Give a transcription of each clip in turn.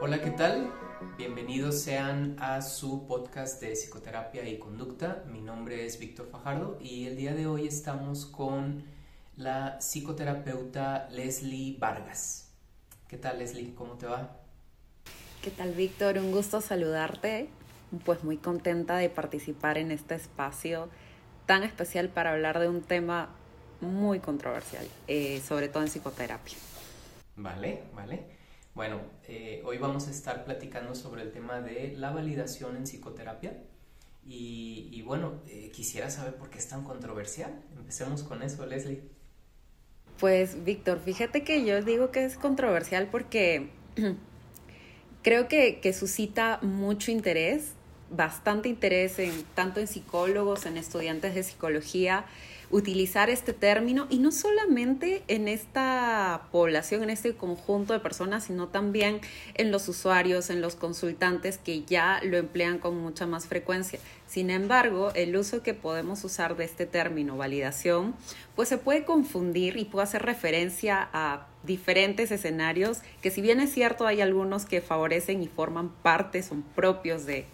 Hola, ¿qué tal? Bienvenidos sean a su podcast de psicoterapia y conducta. Mi nombre es Víctor Fajardo y el día de hoy estamos con la psicoterapeuta Leslie Vargas. ¿Qué tal Leslie? ¿Cómo te va? ¿Qué tal Víctor? Un gusto saludarte. Pues muy contenta de participar en este espacio tan especial para hablar de un tema muy controversial, eh, sobre todo en psicoterapia. Vale, vale. Bueno, eh, hoy vamos a estar platicando sobre el tema de la validación en psicoterapia. Y, bueno, eh, quisiera saber por qué es tan controversial. Empecemos con eso, Leslie. Pues, Víctor, fíjate que yo digo que es controversial porque creo que, que suscita mucho interés, bastante interés en tanto en psicólogos, en estudiantes de psicología utilizar este término y no solamente en esta población, en este conjunto de personas, sino también en los usuarios, en los consultantes que ya lo emplean con mucha más frecuencia. Sin embargo, el uso que podemos usar de este término validación, pues se puede confundir y puede hacer referencia a diferentes escenarios que si bien es cierto hay algunos que favorecen y forman parte, son propios de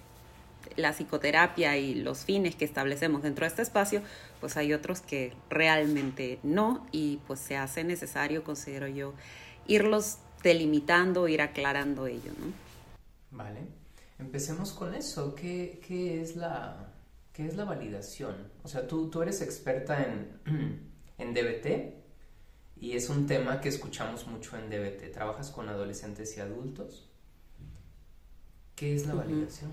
la psicoterapia y los fines que establecemos dentro de este espacio, pues hay otros que realmente no y pues se hace necesario, considero yo, irlos delimitando, ir aclarando ello, ¿no? Vale. Empecemos con eso. ¿Qué, qué es, la, qué es la validación? O sea, tú, tú eres experta en, en DBT y es un tema que escuchamos mucho en DBT. ¿Trabajas con adolescentes y adultos? ¿Qué es la validación?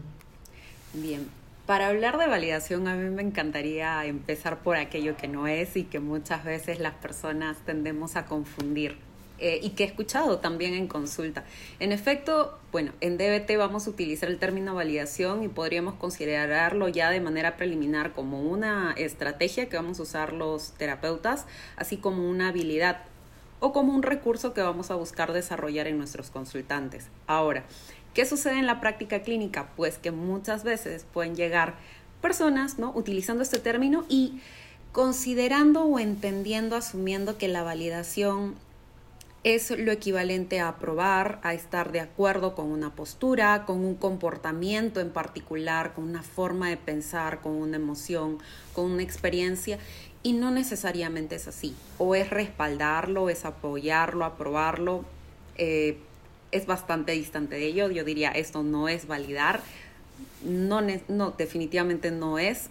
Bien, para hablar de validación a mí me encantaría empezar por aquello que no es y que muchas veces las personas tendemos a confundir eh, y que he escuchado también en consulta. En efecto, bueno, en DBT vamos a utilizar el término validación y podríamos considerarlo ya de manera preliminar como una estrategia que vamos a usar los terapeutas, así como una habilidad o como un recurso que vamos a buscar desarrollar en nuestros consultantes. Ahora, ¿Qué sucede en la práctica clínica? Pues que muchas veces pueden llegar personas, ¿no? Utilizando este término y considerando o entendiendo, asumiendo que la validación es lo equivalente a aprobar, a estar de acuerdo con una postura, con un comportamiento en particular, con una forma de pensar, con una emoción, con una experiencia, y no necesariamente es así. O es respaldarlo, es apoyarlo, aprobarlo. Eh, es bastante distante de ello. Yo diría, esto no es validar. No, no, definitivamente no es.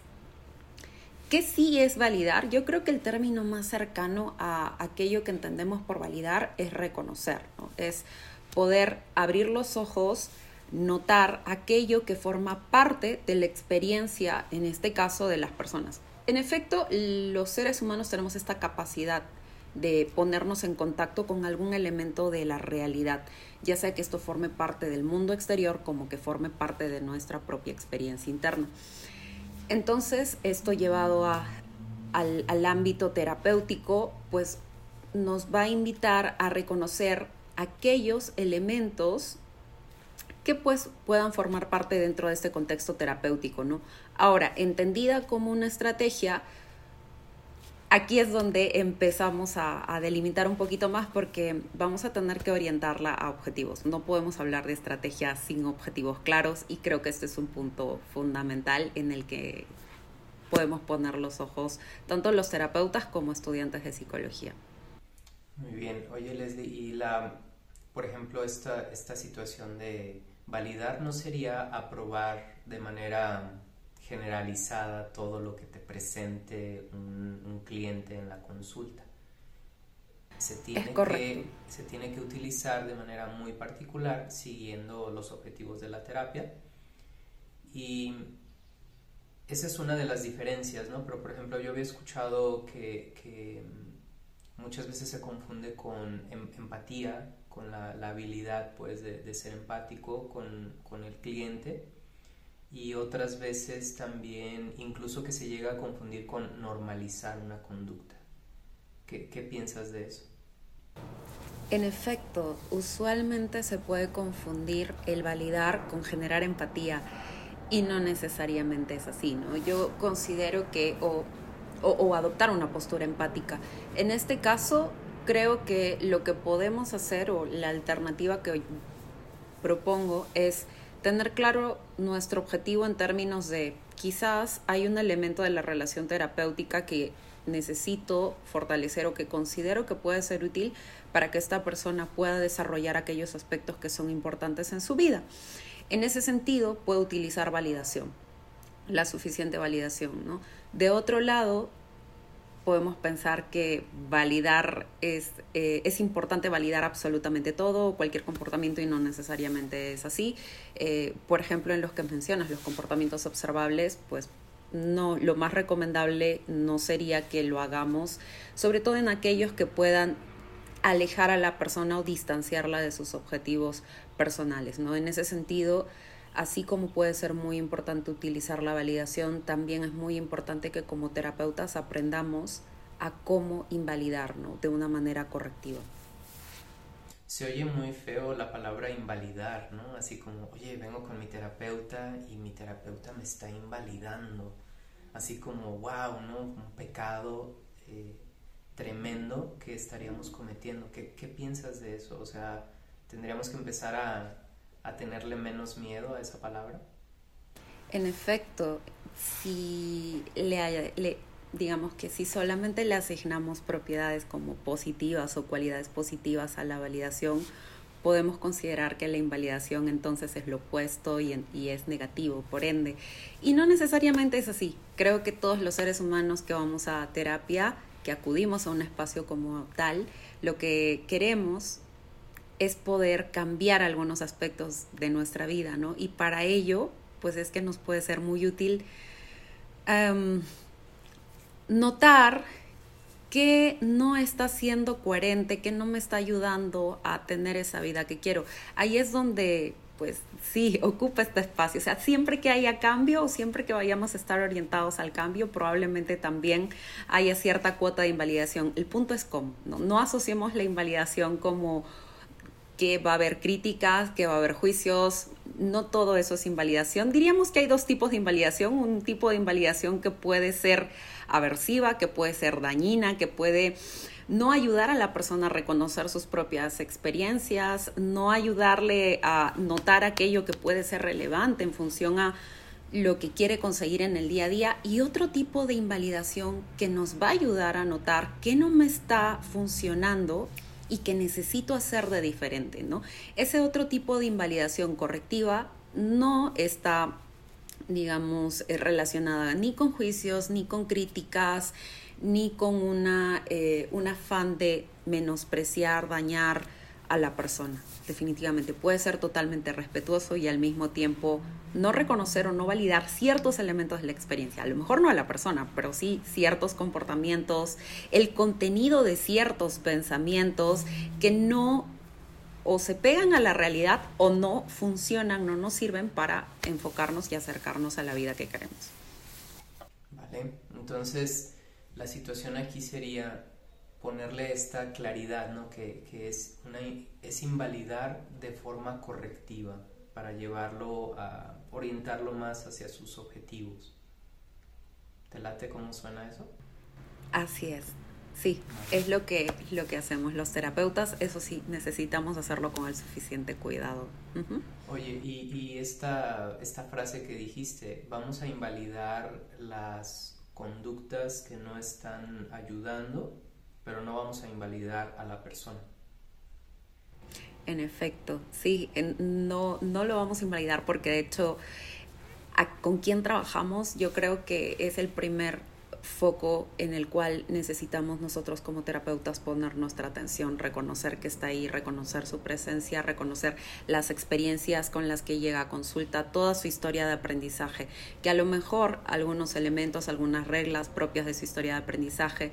¿Qué sí es validar? Yo creo que el término más cercano a aquello que entendemos por validar es reconocer, es poder abrir los ojos, notar aquello que forma parte de la experiencia, en este caso, de las personas. En efecto, los seres humanos tenemos esta capacidad de ponernos en contacto con algún elemento de la realidad, ya sea que esto forme parte del mundo exterior como que forme parte de nuestra propia experiencia interna. Entonces, esto llevado al, al ámbito terapéutico, pues nos va a invitar a reconocer aquellos elementos que pues puedan formar parte dentro de este contexto terapéutico, ¿no? Ahora, entendida como una estrategia, aquí es donde empezamos a, delimitar un poquito más porque vamos a tener que orientarla a objetivos. No podemos hablar de estrategias sin objetivos claros y creo que este es un punto fundamental en el que podemos poner los ojos tanto los terapeutas como estudiantes de psicología. Muy bien. Oye, Leslie, y la, por ejemplo, esta, esta situación de validar no sería aprobar de manera generalizada todo lo que te presente un, cliente en la consulta. Se tiene, que, se tiene que utilizar de manera muy particular siguiendo los objetivos de la terapia y esa es una de las diferencias, ¿no? Pero por ejemplo yo había escuchado que, muchas veces se confunde con em, empatía, con la, habilidad pues de, ser empático con, con el cliente y otras veces también incluso que se llega a confundir con normalizar una conducta. ¿Qué, qué piensas de eso? En efecto, usualmente se puede confundir el validar con generar empatía y no necesariamente es así, ¿no? Yo considero que, o o, adoptar una postura empática. En este caso, creo que lo que podemos hacer o la alternativa que propongo es tener claro nuestro objetivo en términos de quizás hay un elemento de la relación terapéutica que necesito fortalecer o que considero que puede ser útil para que esta persona pueda desarrollar aquellos aspectos que son importantes en su vida. En ese sentido, puedo utilizar validación, la suficiente validación. ¿no? De otro lado, podemos pensar que validar es, eh, es importante validar absolutamente todo, cualquier comportamiento y no necesariamente es así. Eh, por ejemplo, en los que mencionas, los comportamientos observables, pues no, lo más recomendable no sería que lo hagamos, sobre todo en aquellos que puedan alejar a la persona o distanciarla de sus objetivos personales, ¿no? En ese sentido, así como puede ser muy importante utilizar la validación, también es muy importante que como terapeutas aprendamos a cómo invalidar, De una manera correctiva. Se oye muy feo la palabra invalidar, ¿no? Así como, oye, vengo con mi terapeuta y mi terapeuta me está invalidando. Así como, wow, ¿no? Un pecado eh, tremendo que estaríamos cometiendo. ¿Qué, ¿Qué, piensas de eso? O sea, ¿tendríamos que empezar a, a tenerle menos miedo a esa palabra? En efecto, si le, digamos que si solamente le asignamos propiedades como positivas o cualidades positivas a la validación, podemos considerar que la invalidación entonces es lo opuesto y, y, es negativo, por ende. Y no necesariamente es así. Creo que todos los seres humanos que vamos a terapia, que acudimos a un espacio como tal, lo que queremos es poder cambiar algunos aspectos de nuestra vida, ¿no? Y para ello, pues es que nos puede ser muy útil em, notar que no está siendo coherente, que no me está ayudando a tener esa vida que quiero. Ahí es donde, pues sí, ocupa este espacio. O sea, siempre que haya cambio o siempre que vayamos a estar orientados al cambio, probablemente también haya cierta cuota de invalidación. El punto es cómo, no, no asociemos la invalidación como que va a haber críticas, que va a haber juicios, no todo eso es invalidación. Diríamos que hay dos tipos de invalidación, un tipo de invalidación que puede ser aversiva, que puede ser dañina, que puede no ayudar a la persona a reconocer sus propias experiencias, no ayudarle a notar aquello que puede ser relevante en función a lo que quiere conseguir en el día a día y otro tipo de invalidación que nos va a ayudar a notar qué no me está funcionando y que necesito hacer de diferente, ¿no? Ese otro tipo de invalidación correctiva no está digamos, eh, relacionada ni con juicios, ni con críticas, ni con una, eh, un afán de menospreciar, dañar a la persona. Definitivamente puede ser totalmente respetuoso y al mismo tiempo no reconocer o no validar ciertos elementos de la experiencia. A lo mejor no a la persona, pero sí ciertos comportamientos, el contenido de ciertos pensamientos que no o se pegan a la realidad o no funcionan, no nos sirven para enfocarnos y acercarnos a la vida que queremos. Vale, entonces la situación aquí sería ponerle esta claridad, ¿no? Que, es, una, es invalidar de forma correctiva para llevarlo a orientarlo más hacia sus objetivos. ¿Te late cómo suena eso? Así es. Sí, es lo que, lo que hacemos los terapeutas, eso sí, necesitamos hacerlo con el suficiente cuidado. Oye, y, y esta, esta frase que dijiste, vamos a invalidar las conductas que no están ayudando, pero no vamos a invalidar a la persona. En efecto, sí, no, no lo vamos a invalidar porque de hecho con quien trabajamos yo creo que es el primer foco en el cual necesitamos nosotros como terapeutas poner nuestra atención, reconocer que está ahí, reconocer su presencia, reconocer las experiencias con las que llega a consulta, toda su historia de aprendizaje, que a lo mejor algunos elementos, algunas reglas propias de su historia de aprendizaje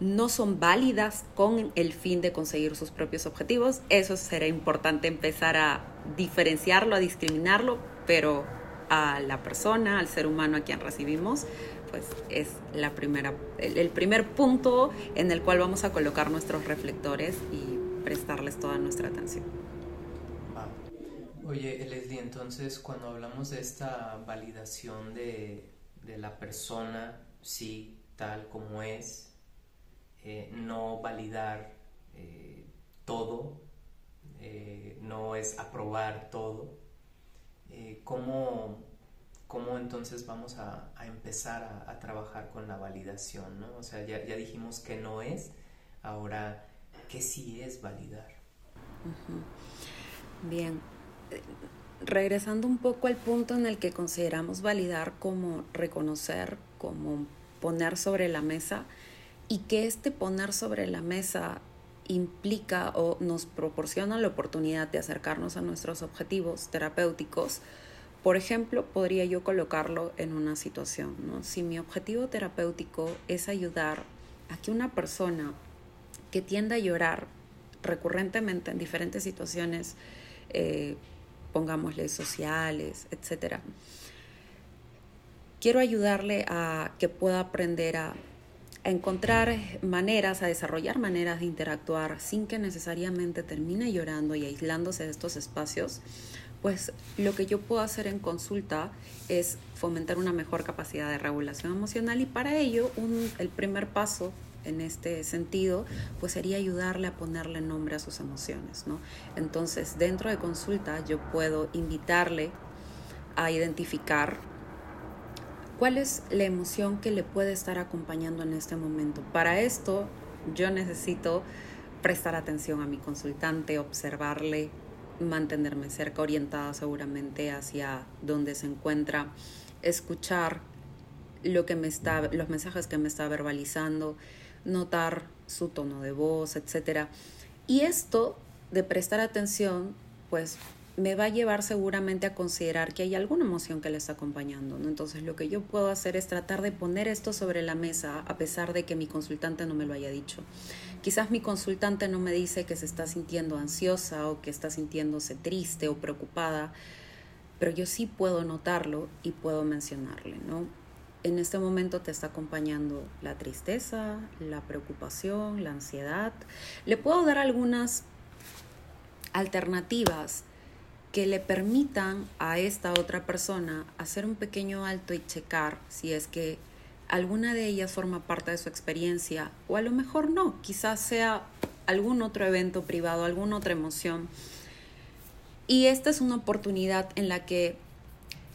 no son válidas con el fin de conseguir sus propios objetivos. Eso será importante empezar a diferenciarlo, a discriminarlo, pero a la persona, al ser humano a quien recibimos, pues es la primera, el, primer punto en el cual vamos a colocar nuestros reflectores y prestarles toda nuestra atención. Oye, Leslie, entonces cuando hablamos de esta validación de, de la persona, sí, tal como es, eh, no validar eh, todo, eh, no es aprobar todo. ¿cómo, ¿Cómo entonces vamos a, empezar a, trabajar con la validación? ¿no? O sea, ya, ya dijimos que no es, ahora, ¿qué sí es validar? Bien, regresando un poco al punto en el que consideramos validar como reconocer, como poner sobre la mesa, y que este poner sobre la mesa implica o nos proporciona la oportunidad de acercarnos a nuestros objetivos terapéuticos, por ejemplo, podría yo colocarlo en una situación, ¿no? Si mi objetivo terapéutico es ayudar a que una persona que tienda a llorar recurrentemente en diferentes situaciones, eh, pongámosle sociales, etcétera, quiero ayudarle a que pueda aprender a a encontrar maneras, a desarrollar maneras de interactuar sin que necesariamente termine llorando y aislándose de estos espacios, pues lo que yo puedo hacer en consulta es fomentar una mejor capacidad de regulación emocional y para ello el primer paso en este sentido, pues sería ayudarle a ponerle nombre a sus emociones, ¿no? Entonces, dentro de consulta yo puedo invitarle a identificar ¿Cuál es la emoción que le puede estar acompañando en este momento? Para esto yo necesito prestar atención a mi consultante, observarle, mantenerme cerca, orientada seguramente hacia donde se encuentra, escuchar lo que me está, los mensajes que me está verbalizando, notar su tono de voz, etc. Y esto de prestar atención, pues me va a llevar seguramente a considerar que hay alguna emoción que le está acompañando. ¿no? Entonces lo que yo puedo hacer es tratar de poner esto sobre la mesa a pesar de que mi consultante no me lo haya dicho. Quizás mi consultante no me dice que se está sintiendo ansiosa o que está sintiéndose triste o preocupada, pero yo sí puedo notarlo y puedo mencionarle, ¿no? En este momento te está acompañando la tristeza, la preocupación, la ansiedad. Le puedo dar algunas alternativas que le permitan a esta otra persona hacer un pequeño alto y checar si es que alguna de ellas forma parte de su experiencia o a lo mejor no, quizás sea algún otro evento privado, alguna otra emoción. Y esta es una oportunidad en la que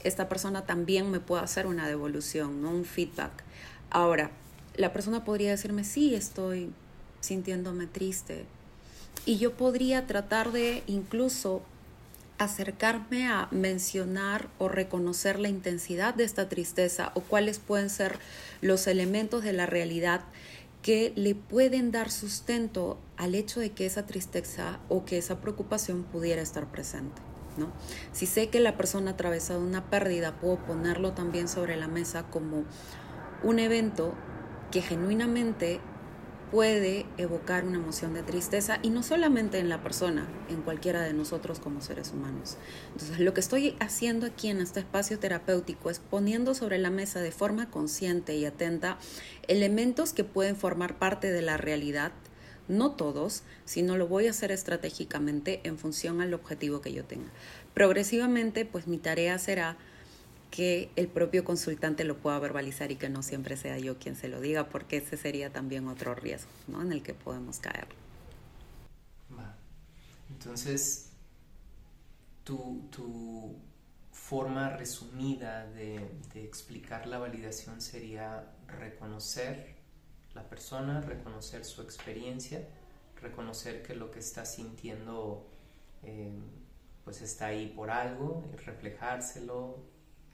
esta persona también me pueda hacer una devolución, ¿no? un feedback. Ahora, la persona podría decirme, sí, estoy sintiéndome triste. Y yo podría tratar de incluso acercarme a mencionar o reconocer la intensidad de esta tristeza o cuáles pueden ser los elementos de la realidad que le pueden dar sustento al hecho de que esa tristeza o que esa preocupación pudiera estar presente. ¿no? Si sé que la persona ha atravesado una pérdida, puedo ponerlo también sobre la mesa como un evento que genuinamente puede evocar una emoción de tristeza y no solamente en la persona, en cualquiera de nosotros como seres humanos. Entonces, lo que estoy haciendo aquí en este espacio terapéutico es poniendo sobre la mesa de forma consciente y atenta elementos que pueden formar parte de la realidad, no todos, sino lo voy a hacer estratégicamente en función al objetivo que yo tenga. Progresivamente, pues mi tarea será que el propio consultante lo pueda verbalizar y que no siempre sea yo quien se lo diga, porque ese sería también otro riesgo ¿no? en el que podemos caer. Entonces, tu, tu, forma resumida de, explicar la validación sería reconocer la persona, reconocer su experiencia, reconocer que lo que está sintiendo eh, pues está ahí por algo, reflejárselo,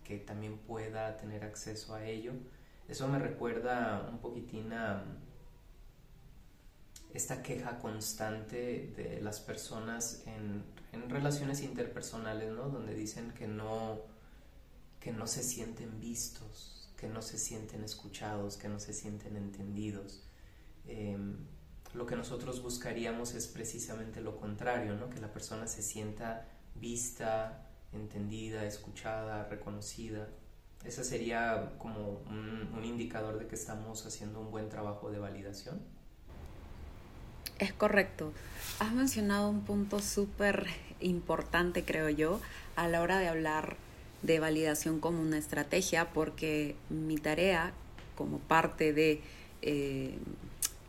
que también pueda tener acceso a ello. Eso me recuerda un poquitín a esta queja constante de las personas en, relaciones interpersonales, ¿no? Donde dicen que no, que no se sienten vistos, que no se sienten escuchados, que no se sienten entendidos. Em, lo que nosotros buscaríamos es precisamente lo contrario, ¿no? Que la persona se sienta vista, entendida, escuchada, reconocida. Ese sería como un, indicador de que estamos haciendo un buen trabajo de validación. Es correcto. Has mencionado un punto súper importante, creo yo, a la hora de hablar de validación como una estrategia, porque mi tarea como parte de eh,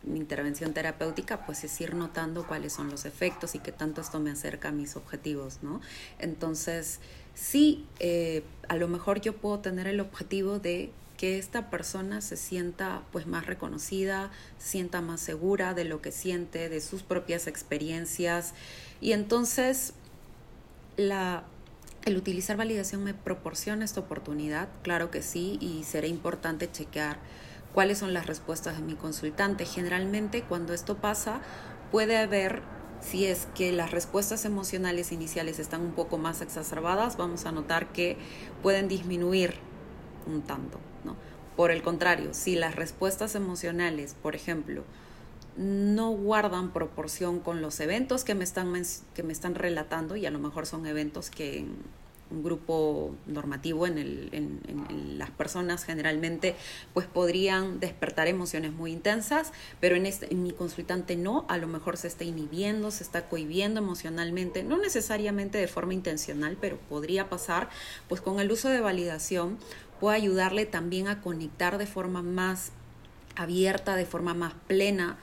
mi intervención terapéutica, pues es ir notando cuáles son los efectos y qué tanto esto me acerca a mis objetivos, ¿no? Entonces, sí, eh, a lo mejor yo puedo tener el objetivo de que esta persona se sienta pues más reconocida, sienta más segura de lo que siente, de sus propias experiencias y entonces la el utilizar validación me proporciona esta oportunidad, claro que sí, y será importante chequear cuáles son las respuestas de mi consultante. Generalmente cuando esto pasa puede haber, si es que las respuestas emocionales iniciales están un poco más exacerbadas, vamos a notar que pueden disminuir un tanto. ¿no? Por el contrario, si las respuestas emocionales, por ejemplo, no guardan proporción con los eventos que me están, que me están relatando y a lo mejor son eventos que un grupo normativo en, el, en, las personas generalmente pues podrían despertar emociones muy intensas, pero en, este, en mi consultante no, a lo mejor se está inhibiendo, se está cohibiendo emocionalmente, no necesariamente de forma intencional, pero podría pasar, pues con el uso de validación puede ayudarle también a conectar de forma más abierta, de forma más plena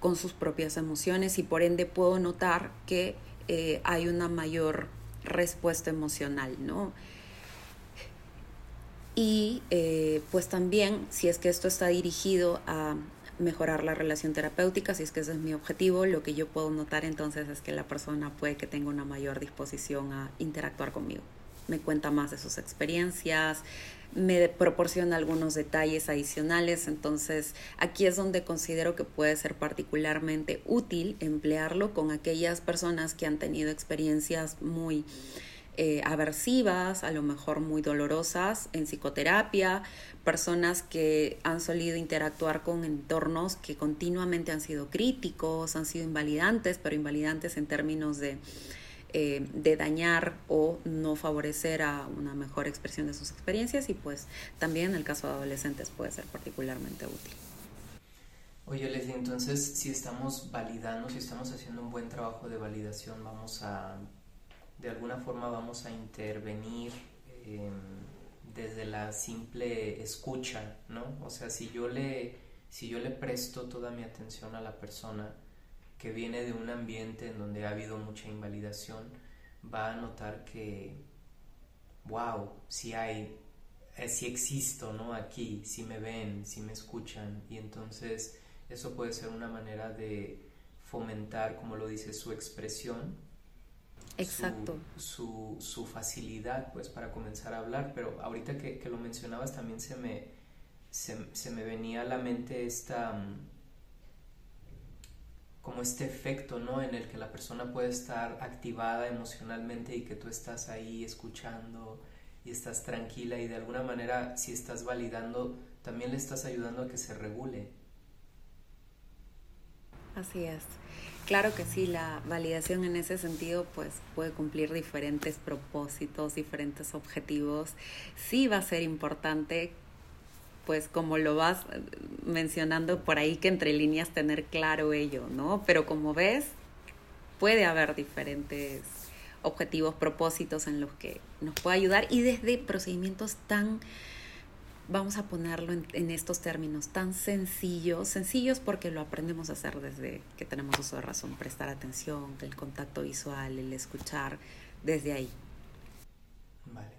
con sus propias emociones y por ende puedo notar que eh, hay una mayor respuesta emocional, ¿no? Y eh, pues también, si es que esto está dirigido a mejorar la relación terapéutica, si es que ese es mi objetivo, lo que yo puedo notar entonces es que la persona puede que tenga una mayor disposición a interactuar conmigo. Me cuenta más de sus experiencias, me proporciona algunos detalles adicionales, entonces aquí es donde considero que puede ser particularmente útil emplearlo con aquellas personas que han tenido experiencias muy eh, aversivas, a lo mejor muy dolorosas en psicoterapia, personas que han solido interactuar con entornos que continuamente han sido críticos, han sido invalidantes, pero invalidantes en términos de eh, de dañar o no favorecer a una mejor expresión de sus experiencias y pues también en el caso de adolescentes puede ser particularmente útil. Oye Leslie, entonces si estamos validando, si estamos haciendo un buen trabajo de validación, vamos a, de alguna forma vamos a intervenir em, desde la simple escucha, ¿no? O sea, si yo le, si yo le presto toda mi atención a la persona, que viene de un ambiente en donde ha habido mucha invalidación, va a notar que, wow, si hay, eh, si existo, ¿no? Aquí, si me ven, si me escuchan, y entonces eso puede ser una manera de fomentar, como lo dice, su expresión. Exacto. Su, su, facilidad, pues, para comenzar a hablar, pero ahorita que, que lo mencionabas también se me, se, se me venía a la mente esta mm, como este efecto, ¿no? En el que la persona puede estar activada emocionalmente y que tú estás ahí escuchando y estás tranquila y de alguna manera si estás validando también le estás ayudando a que se regule. Así es. Claro que sí, la validación en ese sentido pues puede cumplir diferentes propósitos, diferentes objetivos. Sí va a ser importante pues como lo vas mencionando por ahí que entre líneas tener claro ello, ¿no? Pero como ves, puede haber diferentes objetivos, propósitos en los que nos puede ayudar y desde procedimientos tan, vamos a ponerlo en, estos términos, tan sencillos, sencillos porque lo aprendemos a hacer desde que tenemos uso de razón, prestar atención, el contacto visual, el escuchar, desde ahí. Vale.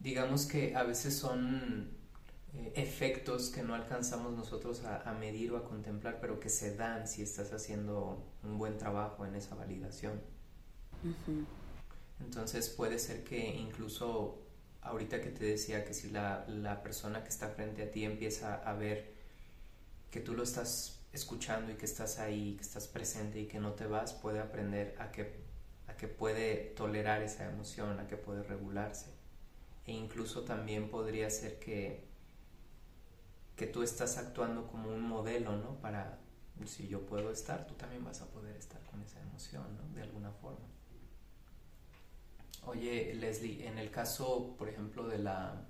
Digamos que a veces son efectos que no alcanzamos nosotros a, medir o a contemplar, pero que se dan si estás haciendo un buen trabajo en esa validación. Entonces puede ser que incluso ahorita que te decía que si la, la, persona que está frente a ti empieza a ver que tú lo estás escuchando y que estás ahí, que estás presente y que no te vas, puede aprender a que, a que puede tolerar esa emoción, a que puede regularse. E incluso también podría ser que que tú estás actuando como un modelo, ¿no? Para, si yo puedo estar, tú también vas a poder estar con esa emoción, ¿no? De alguna forma. Oye, Leslie, en el caso, por ejemplo, de la...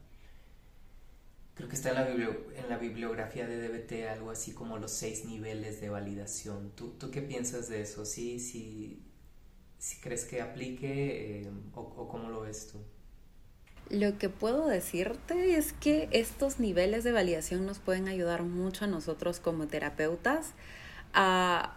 Creo que está en la, bibliografía de DBT algo así como los seis niveles de validación. ¿Tú, tú qué piensas de eso? ¿Sí, sí, sí crees que aplique eh, o, o cómo lo ves tú? Lo que puedo decirte es que estos niveles de validación nos pueden ayudar mucho a nosotros como terapeutas a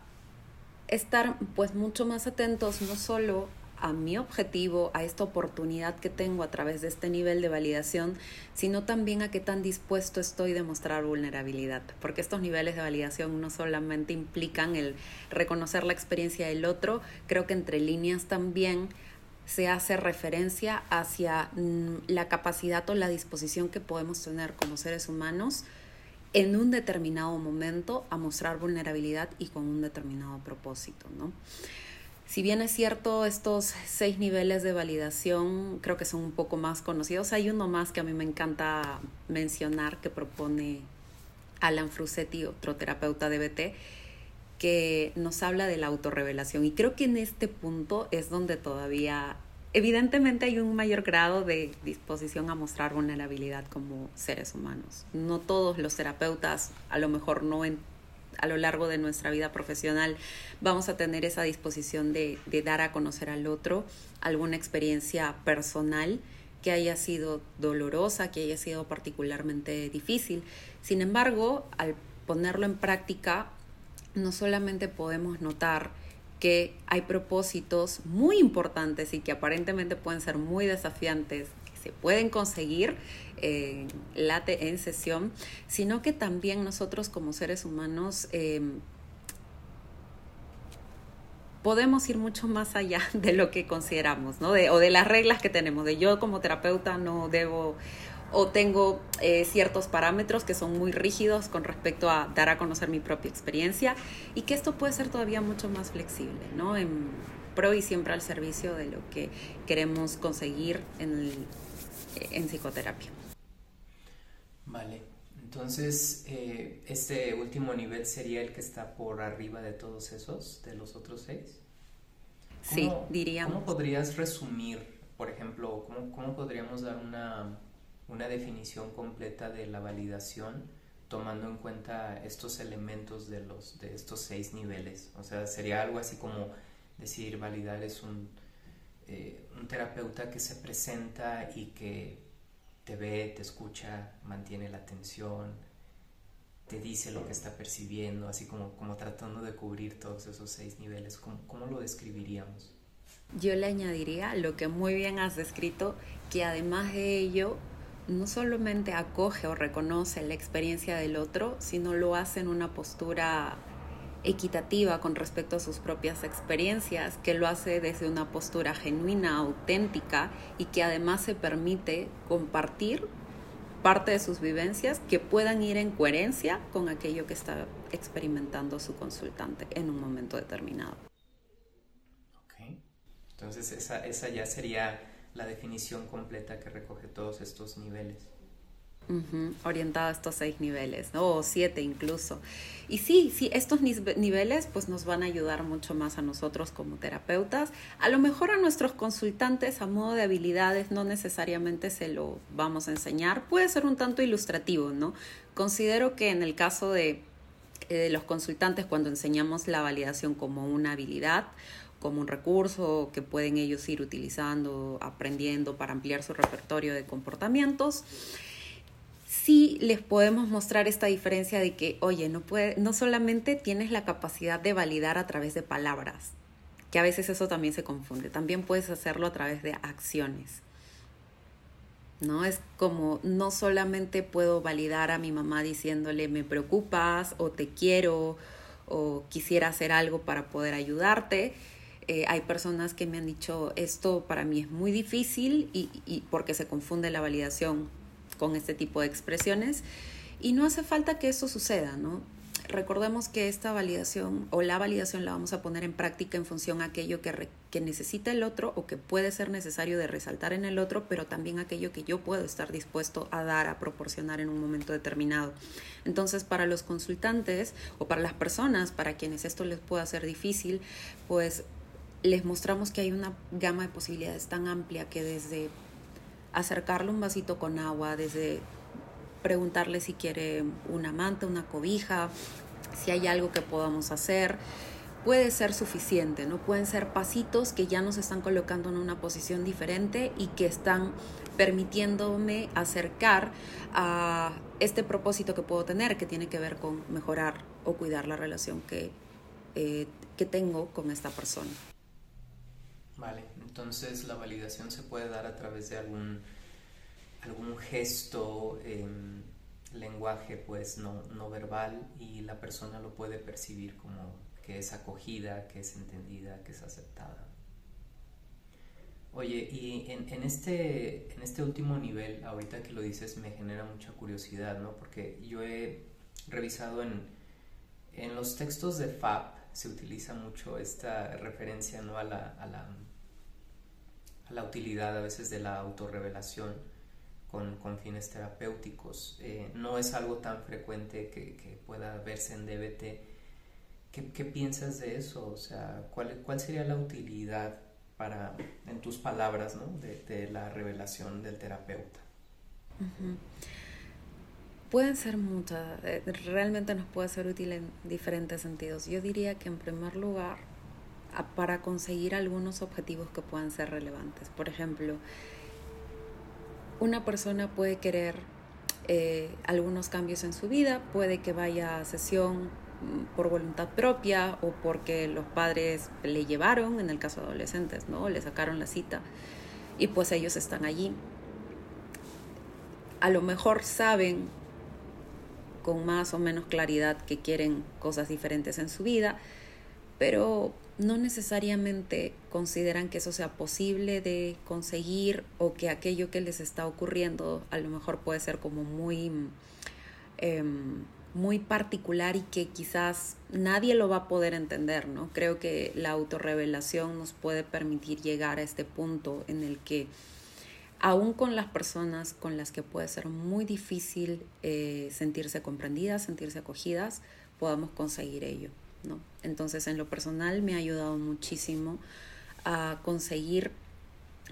estar pues mucho más atentos no solo a mi objetivo, a esta oportunidad que tengo a través de este nivel de validación, sino también a qué tan dispuesto estoy de mostrar vulnerabilidad, porque estos niveles de validación no solamente implican el reconocer la experiencia del otro, creo que entre líneas también se hace referencia hacia mm, la capacidad o la disposición que podemos tener como seres humanos en un determinado momento a mostrar vulnerabilidad y con un determinado propósito, ¿no? Si bien es cierto, estos seis niveles de validación creo que son un poco más conocidos. Hay uno más que a mí me encanta mencionar que propone Alan Frusetti, otro terapeuta de BT, que nos habla de la autorrevelación. Y creo que en este punto es donde todavía, evidentemente hay un mayor grado de disposición a mostrar vulnerabilidad como seres humanos. No todos los terapeutas, a lo mejor no en a lo largo de nuestra vida profesional vamos a tener esa disposición de, dar a conocer al otro alguna experiencia personal que haya sido dolorosa, que haya sido particularmente difícil. Sin embargo, al ponerlo en práctica, no solamente podemos notar que hay propósitos muy importantes y que aparentemente pueden ser muy desafiantes se pueden conseguir eh, late en sesión, sino que también nosotros como seres humanos em, podemos ir mucho más allá de lo que consideramos, ¿no? De, o de las reglas que tenemos, de yo como terapeuta no debo o tengo eh, ciertos parámetros que son muy rígidos con respecto a dar a conocer mi propia experiencia y que esto puede ser todavía mucho más flexible, ¿no? En pro y siempre al servicio de lo que queremos conseguir en el en psicoterapia. Vale, entonces eh, este último nivel sería el que está por arriba de todos esos, de los otros seis. Sí, diríamos. ¿Cómo podrías resumir, por ejemplo, cómo, cómo podríamos dar una, una definición completa de la validación tomando en cuenta estos elementos de, los, de estos seis niveles? O sea, sería algo así como decir validar es un eh, un terapeuta que se presenta y que te ve, te escucha, mantiene la atención, te dice lo que está percibiendo, así como, como tratando de cubrir todos esos seis niveles. ¿Cómo, ¿Cómo, lo describiríamos? Yo le añadiría lo que muy bien has descrito, que además de ello, no solamente acoge o reconoce la experiencia del otro, sino lo hace en una postura equitativa con respecto a sus propias experiencias, que lo hace desde una postura genuina, auténtica y que además se permite compartir parte de sus vivencias que puedan ir en coherencia con aquello que está experimentando su consultante en un momento determinado. Ok, entonces esa, esa ya sería la definición completa que recoge todos estos niveles orientado a estos seis niveles, o siete incluso. Y sí, sí, estos niveles pues nos van a ayudar mucho más a nosotros como terapeutas. A lo mejor a nuestros consultantes a modo de habilidades no necesariamente se lo vamos a enseñar, puede ser un tanto ilustrativo, ¿no? Considero que en el caso de, eh, de los consultantes cuando enseñamos la validación como una habilidad, como un recurso que pueden ellos ir utilizando, aprendiendo para ampliar su repertorio de comportamientos, sí les podemos mostrar esta diferencia de que, oye, no, puede, no solamente tienes la capacidad de validar a través de palabras, que a veces eso también se confunde, también puedes hacerlo a través de acciones. ¿No? Es como no solamente puedo validar a mi mamá diciéndole me preocupas o te quiero o quisiera hacer algo para poder ayudarte. Eh, hay personas que me han dicho esto para mí es muy difícil y, y porque se confunde la validación con este tipo de expresiones y no hace falta que eso suceda, ¿no? Recordemos que esta validación o la validación la vamos a poner en práctica en función a aquello que, que necesita el otro o que puede ser necesario de resaltar en el otro, pero también aquello que yo puedo estar dispuesto a dar, a proporcionar en un momento determinado. Entonces, para los consultantes o para las personas para quienes esto les pueda ser difícil, pues les mostramos que hay una gama de posibilidades tan amplia que desde acercarle un vasito con agua, desde preguntarle si quiere una manta, una cobija, si hay algo que podamos hacer, puede ser suficiente, ¿no? Pueden ser pasitos que ya nos están colocando en una posición diferente y que están permitiéndome acercar a este propósito que puedo tener, que tiene que ver con mejorar o cuidar la relación que, eh, que tengo con esta persona. Vale, entonces la validación se puede dar a través de algún, algún gesto, em, lenguaje pues no, no verbal y la persona lo puede percibir como que es acogida, que es entendida, que es aceptada. Oye, y en, en, este, en este último nivel, ahorita que lo dices, me genera mucha curiosidad, ¿no? Porque yo he revisado en, en los textos de FAP, se utiliza mucho esta referencia, ¿no? A la, a la, utilidad a veces de la autorrevelación con, fines terapéuticos. Eh, no es algo tan frecuente que, pueda verse en DBT. ¿Qué, ¿Qué, piensas de eso? O sea, ¿cuál, ¿cuál sería la utilidad para, en tus palabras, ¿no? de la revelación del terapeuta? Pueden ser muchas, eh, realmente nos puede ser útil en diferentes sentidos. Yo diría que en primer lugar, para conseguir algunos objetivos que puedan ser relevantes. Por ejemplo, una persona puede querer eh, algunos cambios en su vida, puede que vaya a sesión por voluntad propia o porque los padres le llevaron, en el caso de adolescentes, ¿no? Le sacaron la cita y pues ellos están allí. A lo mejor saben con más o menos claridad que quieren cosas diferentes en su vida, pero no necesariamente consideran que eso sea posible de conseguir o que aquello que les está ocurriendo a lo mejor puede ser como muy... Eh, muy particular y que quizás nadie lo va a poder entender, ¿no? Creo que la autorrevelación nos puede permitir llegar a este punto en el que aún con las personas con las que puede ser muy difícil eh, sentirse comprendidas, sentirse acogidas, podamos conseguir ello, ¿no? Entonces, en lo personal me ha ayudado muchísimo a conseguir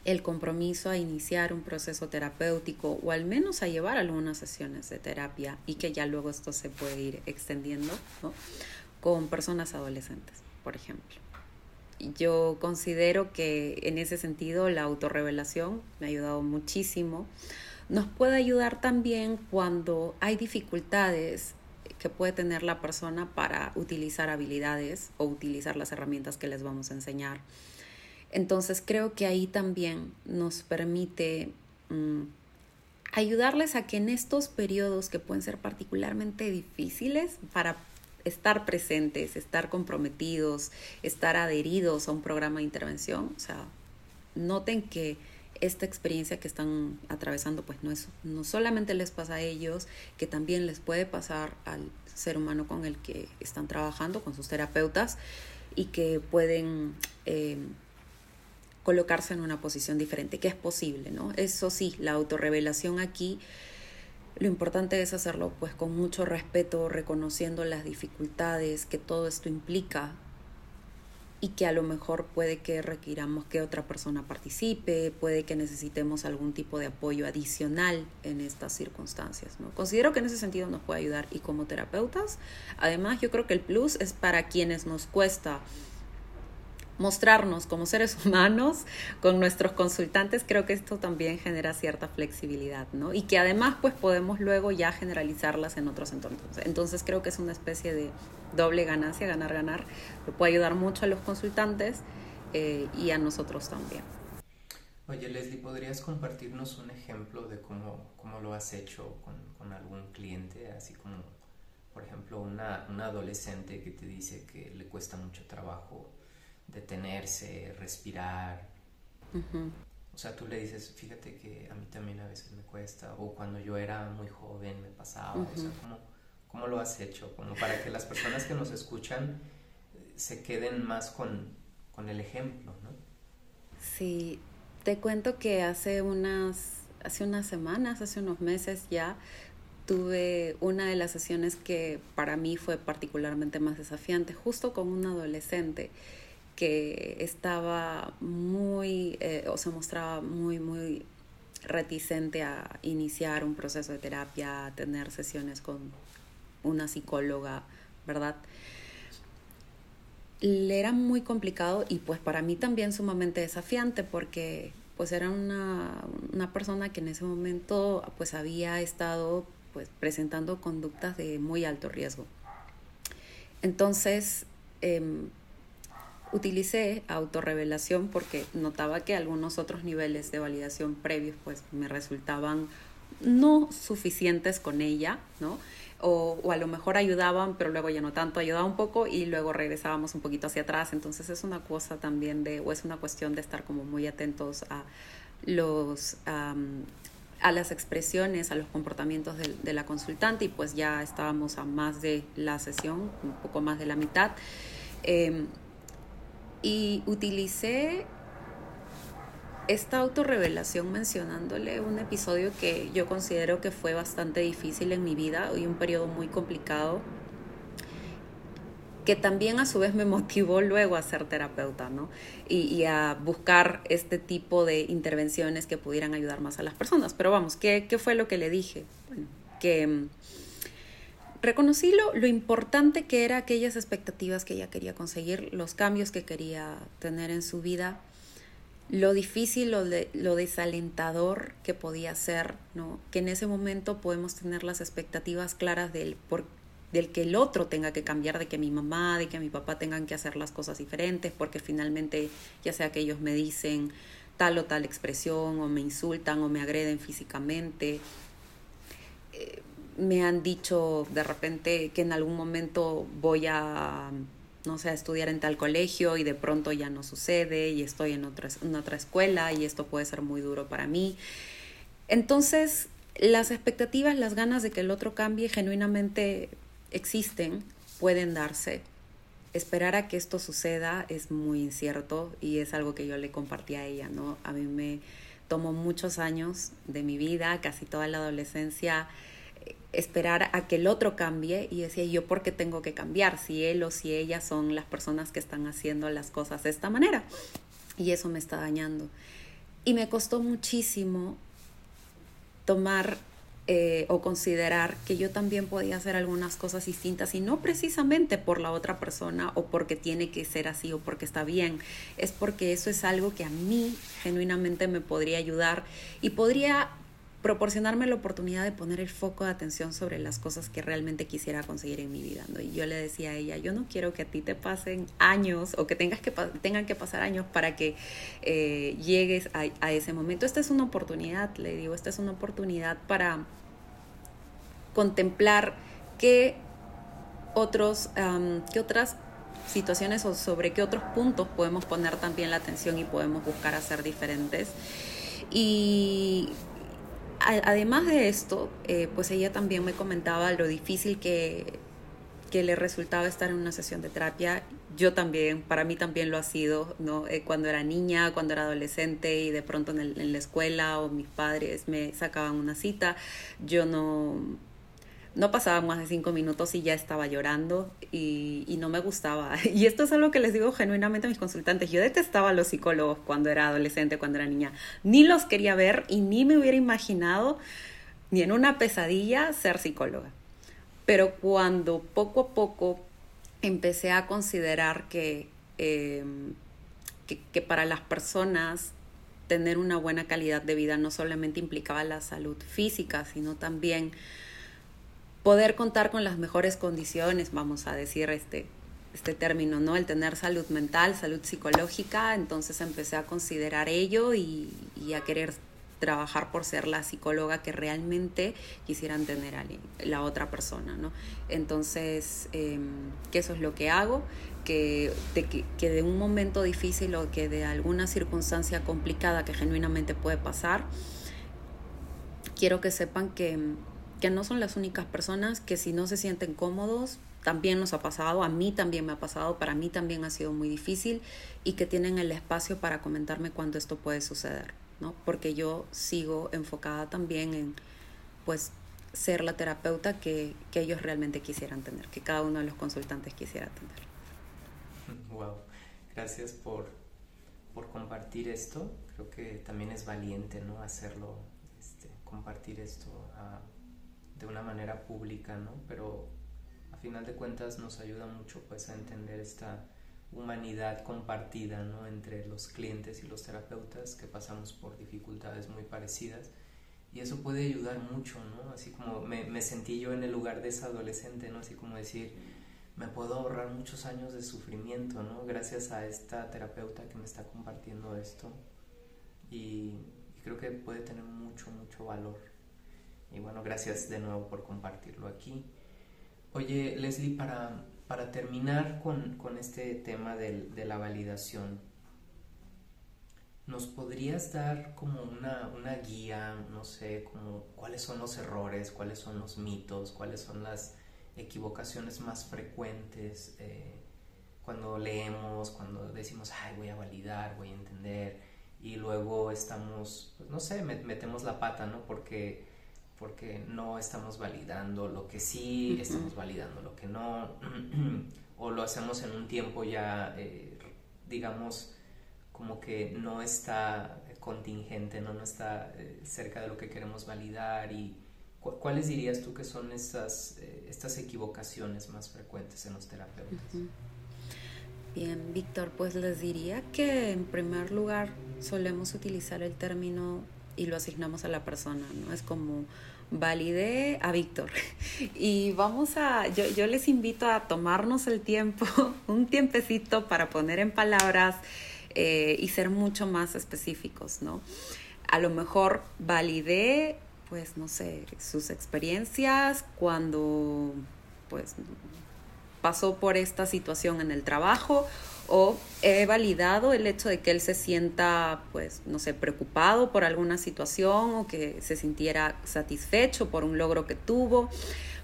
el compromiso a iniciar un proceso terapéutico o al menos a llevar algunas sesiones de terapia y que ya luego esto se puede ir extendiendo con personas adolescentes, por ejemplo. Yo considero que en ese sentido la autorrevelación me ha ayudado muchísimo. Nos puede ayudar también cuando hay dificultades que puede tener la persona para utilizar habilidades o utilizar las herramientas que les vamos a enseñar entonces creo que ahí también nos permite mm, ayudarles a que en estos periodos que pueden ser particularmente difíciles para estar presentes, estar comprometidos, estar adheridos a un programa de intervención, o sea, noten que esta experiencia que están atravesando pues no es no solamente les pasa a ellos, que también les puede pasar al ser humano con el que están trabajando, con sus terapeutas y que pueden eh, colocarse en una posición diferente, que es posible, ¿no? Eso sí, la autorrevelación aquí, lo importante es hacerlo pues con mucho respeto, reconociendo las dificultades que todo esto implica y que a lo mejor puede que requiramos que otra persona participe, puede que necesitemos algún tipo de apoyo adicional en estas circunstancias. ¿no? Considero que en ese sentido nos puede ayudar y como terapeutas, además yo creo que el plus es para quienes nos cuesta mostrarnos como seres humanos con nuestros consultantes, creo que esto también genera cierta flexibilidad, ¿no? Y que además pues podemos luego ya generalizarlas en otros entornos. Entonces creo que es una especie de doble ganancia, ganar, ganar. Le puede ayudar mucho a los consultantes eh, y a nosotros también. Oye Leslie, ¿podrías compartirnos un ejemplo de cómo, cómo lo has hecho con, con algún cliente? Así como, por ejemplo, una, una adolescente que te dice que le cuesta mucho trabajo detenerse, respirar. O sea, tú le dices, fíjate que a mí también a veces me cuesta, o cuando yo era muy joven me pasaba, o sea, ¿cómo, ¿cómo, lo has hecho? Como para que las personas que nos escuchan eh, se queden más con, con el ejemplo, ¿no? Sí, te cuento que hace unas, hace unas semanas, hace unos meses ya, tuve una de las sesiones que para mí fue particularmente más desafiante, justo con un adolescente que estaba muy, eh, o se mostraba muy, muy reticente a iniciar un proceso de terapia, a tener sesiones con una psicóloga, ¿verdad? le era muy complicado y pues para mí también sumamente desafiante porque pues era una, una persona que en ese momento pues había estado pues presentando conductas de muy alto riesgo. Entonces, em, utilicé autorrevelación porque notaba que algunos otros niveles de validación previos pues me resultaban no suficientes con ella, ¿no? O, o, a lo mejor ayudaban, pero luego ya no tanto, ayudaba un poco y luego regresábamos un poquito hacia atrás. Entonces es una cosa también de, o es una cuestión de estar como muy atentos a los, a las expresiones, a los comportamientos de, la consultante y pues ya estábamos a más de la sesión, un poco más de la mitad. Eh, y utilicé esta autorrevelación mencionándole un episodio que yo considero que fue bastante difícil en mi vida y un periodo muy complicado que también a su vez me motivó luego a ser terapeuta, ¿no? Y, a buscar este tipo de intervenciones que pudieran ayudar más a las personas. Pero vamos, ¿qué, qué fue lo que le dije? Que reconocí lo, importante que eran aquellas expectativas que ella quería conseguir, los cambios que quería tener en su vida, lo difícil, lo, lo desalentador que podía ser, ¿no? que en ese momento podemos tener las expectativas claras del, por, del que el otro tenga que cambiar, de que mi mamá, de que mi papá tengan que hacer las cosas diferentes, porque finalmente ya sea que ellos me dicen tal o tal expresión, o me insultan, o me agreden físicamente. Me han dicho de repente que en algún momento voy a, no sé, a estudiar en tal colegio y de pronto ya no sucede y estoy en otra, otra escuela y esto puede ser muy duro para mí. Entonces, las expectativas, las ganas de que el otro cambie genuinamente existen, pueden darse. Esperar a que esto suceda es muy incierto y es algo que yo le compartí a ella, ¿no? A mí me tomó muchos años de mi vida, casi toda la adolescencia, esperar a que el otro cambie y decía yo por qué tengo que cambiar si él o si ella son las personas que están haciendo las cosas de esta manera y eso me está dañando. Y me costó muchísimo tomar eh, o considerar que yo también podía hacer algunas cosas distintas y no precisamente por la otra persona o porque tiene que ser así o porque está bien, es porque eso es algo que a mí genuinamente me podría ayudar y podría proporcionarme la oportunidad de poner el foco de atención sobre las cosas que realmente quisiera conseguir en mi vida. Y yo le decía a ella, yo no quiero que a ti te pasen años o que, tengas que tengan que pasar años para que eh, llegues a, a, ese momento. Esta es una oportunidad, le digo, esta es una oportunidad para contemplar qué otros, qué otras situaciones o sobre qué otros puntos podemos poner también la atención y podemos buscar hacer diferentes. Y además de esto, eh, pues ella también me comentaba lo difícil que, que le resultaba estar en una sesión de terapia. Yo también, para mí también lo ha sido, ¿no? Eh, cuando era niña, cuando era adolescente y de pronto en, el, en la escuela o mis padres me sacaban una cita, yo no, no pasaba más de cinco minutos y ya estaba llorando y, y, no me gustaba. Y esto es algo que les digo genuinamente a mis consultantes. Yo detestaba a los psicólogos cuando era adolescente, cuando era niña. Ni los quería ver y ni me hubiera imaginado ni en una pesadilla ser psicóloga. Pero cuando poco a poco empecé a considerar que, que, que para las personas tener una buena calidad de vida no solamente implicaba la salud física, sino también poder contar con las mejores condiciones, vamos a decir este, este término, ¿no? El tener salud mental, salud psicológica, entonces empecé a considerar ello y, a querer trabajar por ser la psicóloga que realmente quisieran tener a la otra persona, ¿no? Entonces, eh, que eso es lo que hago, que de, que de un momento difícil o que de alguna circunstancia complicada que genuinamente puede pasar, quiero que sepan que que no son las únicas personas que si no se sienten cómodos, también nos ha pasado, a mí también me ha pasado, para mí también ha sido muy difícil y que tienen el espacio para comentarme cuando esto puede suceder, ¿no? Porque yo sigo enfocada también en, pues, ser la terapeuta que, que ellos realmente quisieran tener, que cada uno de los consultantes quisiera tener. Wow, gracias por, por compartir esto. Creo que también es valiente, ¿no? Hacerlo, este, compartir esto a de una manera pública, ¿no? Pero a final de cuentas nos ayuda mucho pues a entender esta humanidad compartida ¿no? entre los clientes y los terapeutas que pasamos por dificultades muy parecidas y eso puede ayudar mucho, ¿no? Así como me, sentí yo en el lugar de esa adolescente, ¿no? Así como decir, me puedo ahorrar muchos años de sufrimiento, ¿no? Gracias a esta terapeuta que me está compartiendo esto y creo que puede tener mucho, mucho valor. Y bueno, gracias de nuevo por compartirlo aquí. Oye, Leslie, para, para terminar con, con este tema de, de la validación, ¿Nos podrías dar como una, una, guía, no sé, como cuáles son los errores, cuáles son los mitos, cuáles son las equivocaciones más frecuentes eh, cuando leemos, cuando decimos, ay, voy a validar, voy a entender, y luego estamos, pues no sé, metemos la pata, ¿no? Porque, porque no estamos validando lo que sí, estamos validando lo que no, o lo hacemos en un tiempo ya, eh, digamos, como que no está contingente, no, no está eh, cerca de lo que queremos validar y cuáles dirías tú que son estas, eh, estas equivocaciones más frecuentes en los terapeutas. Bien, Víctor, pues les diría que en primer lugar solemos utilizar el término y lo asignamos a la persona, ¿no? Es como validé a Víctor. Y vamos a, yo, yo les invito a tomarnos el tiempo, un tiempecito para poner en palabras eh, y ser mucho más específicos, ¿no? A lo mejor validé, pues, no sé, sus experiencias cuando, pues, pasó por esta situación en el trabajo o he validado el hecho de que él se sienta, pues, no sé, preocupado por alguna situación o que se sintiera satisfecho por un logro que tuvo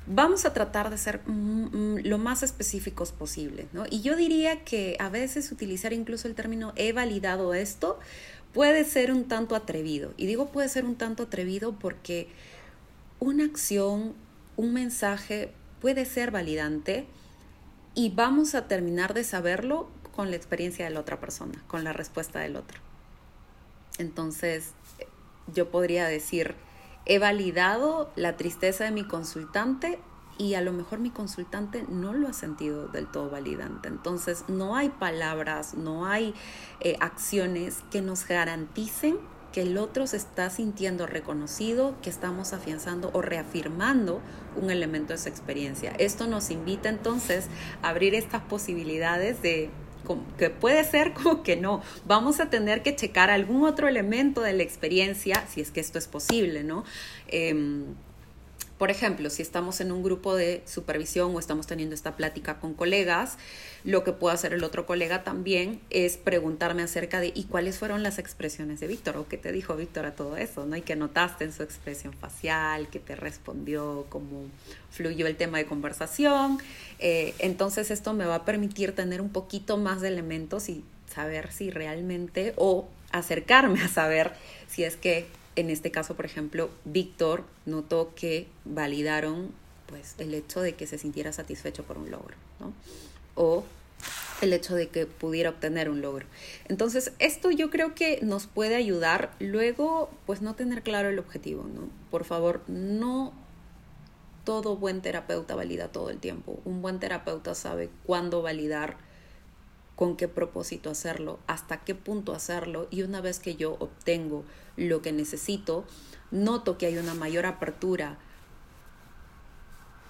vamos a tratar de ser mm, mm, lo más específicos posible, ¿no? Y yo diría que a veces utilizar incluso el término he validado esto puede ser un tanto atrevido. Y digo puede ser un tanto atrevido porque una acción, un mensaje puede ser validante y vamos a terminar de saberlo con la experiencia de la otra persona, con la respuesta del otro. Entonces, yo podría decir, he validado la tristeza de mi consultante y a lo mejor mi consultante no lo ha sentido del todo validante. Entonces no hay palabras, no hay eh, acciones que nos garanticen que el otro se está sintiendo reconocido, que estamos afianzando o reafirmando un elemento de su experiencia. Esto nos invita entonces a abrir estas posibilidades de que puede ser como que no. Vamos a tener que checar algún otro elemento de la experiencia, si es que esto es posible, ¿no? Em, por ejemplo, si estamos en un grupo de supervisión o estamos teniendo esta plática con colegas, lo que puede hacer el otro colega también es preguntarme acerca de ¿y cuáles fueron las expresiones de Víctor? ¿O qué te dijo Víctor a todo eso? ¿no? Y que notaste en su expresión facial, que te respondió, cómo fluyó el tema de conversación. Eh, entonces esto me va a permitir tener un poquito más de elementos y saber si realmente o acercarme a saber si es que en este caso, por ejemplo, Víctor notó que validaron pues el hecho de que se sintiera satisfecho por un logro, ¿no? O el hecho de que pudiera obtener un logro. Entonces, esto yo creo que nos puede ayudar luego, pues no tener claro el objetivo, ¿no? Por favor, no todo buen terapeuta valida todo el tiempo. Un buen terapeuta sabe cuándo validar, con qué propósito hacerlo, hasta qué punto hacerlo y una vez que yo obtengo lo que necesito, noto que hay una mayor apertura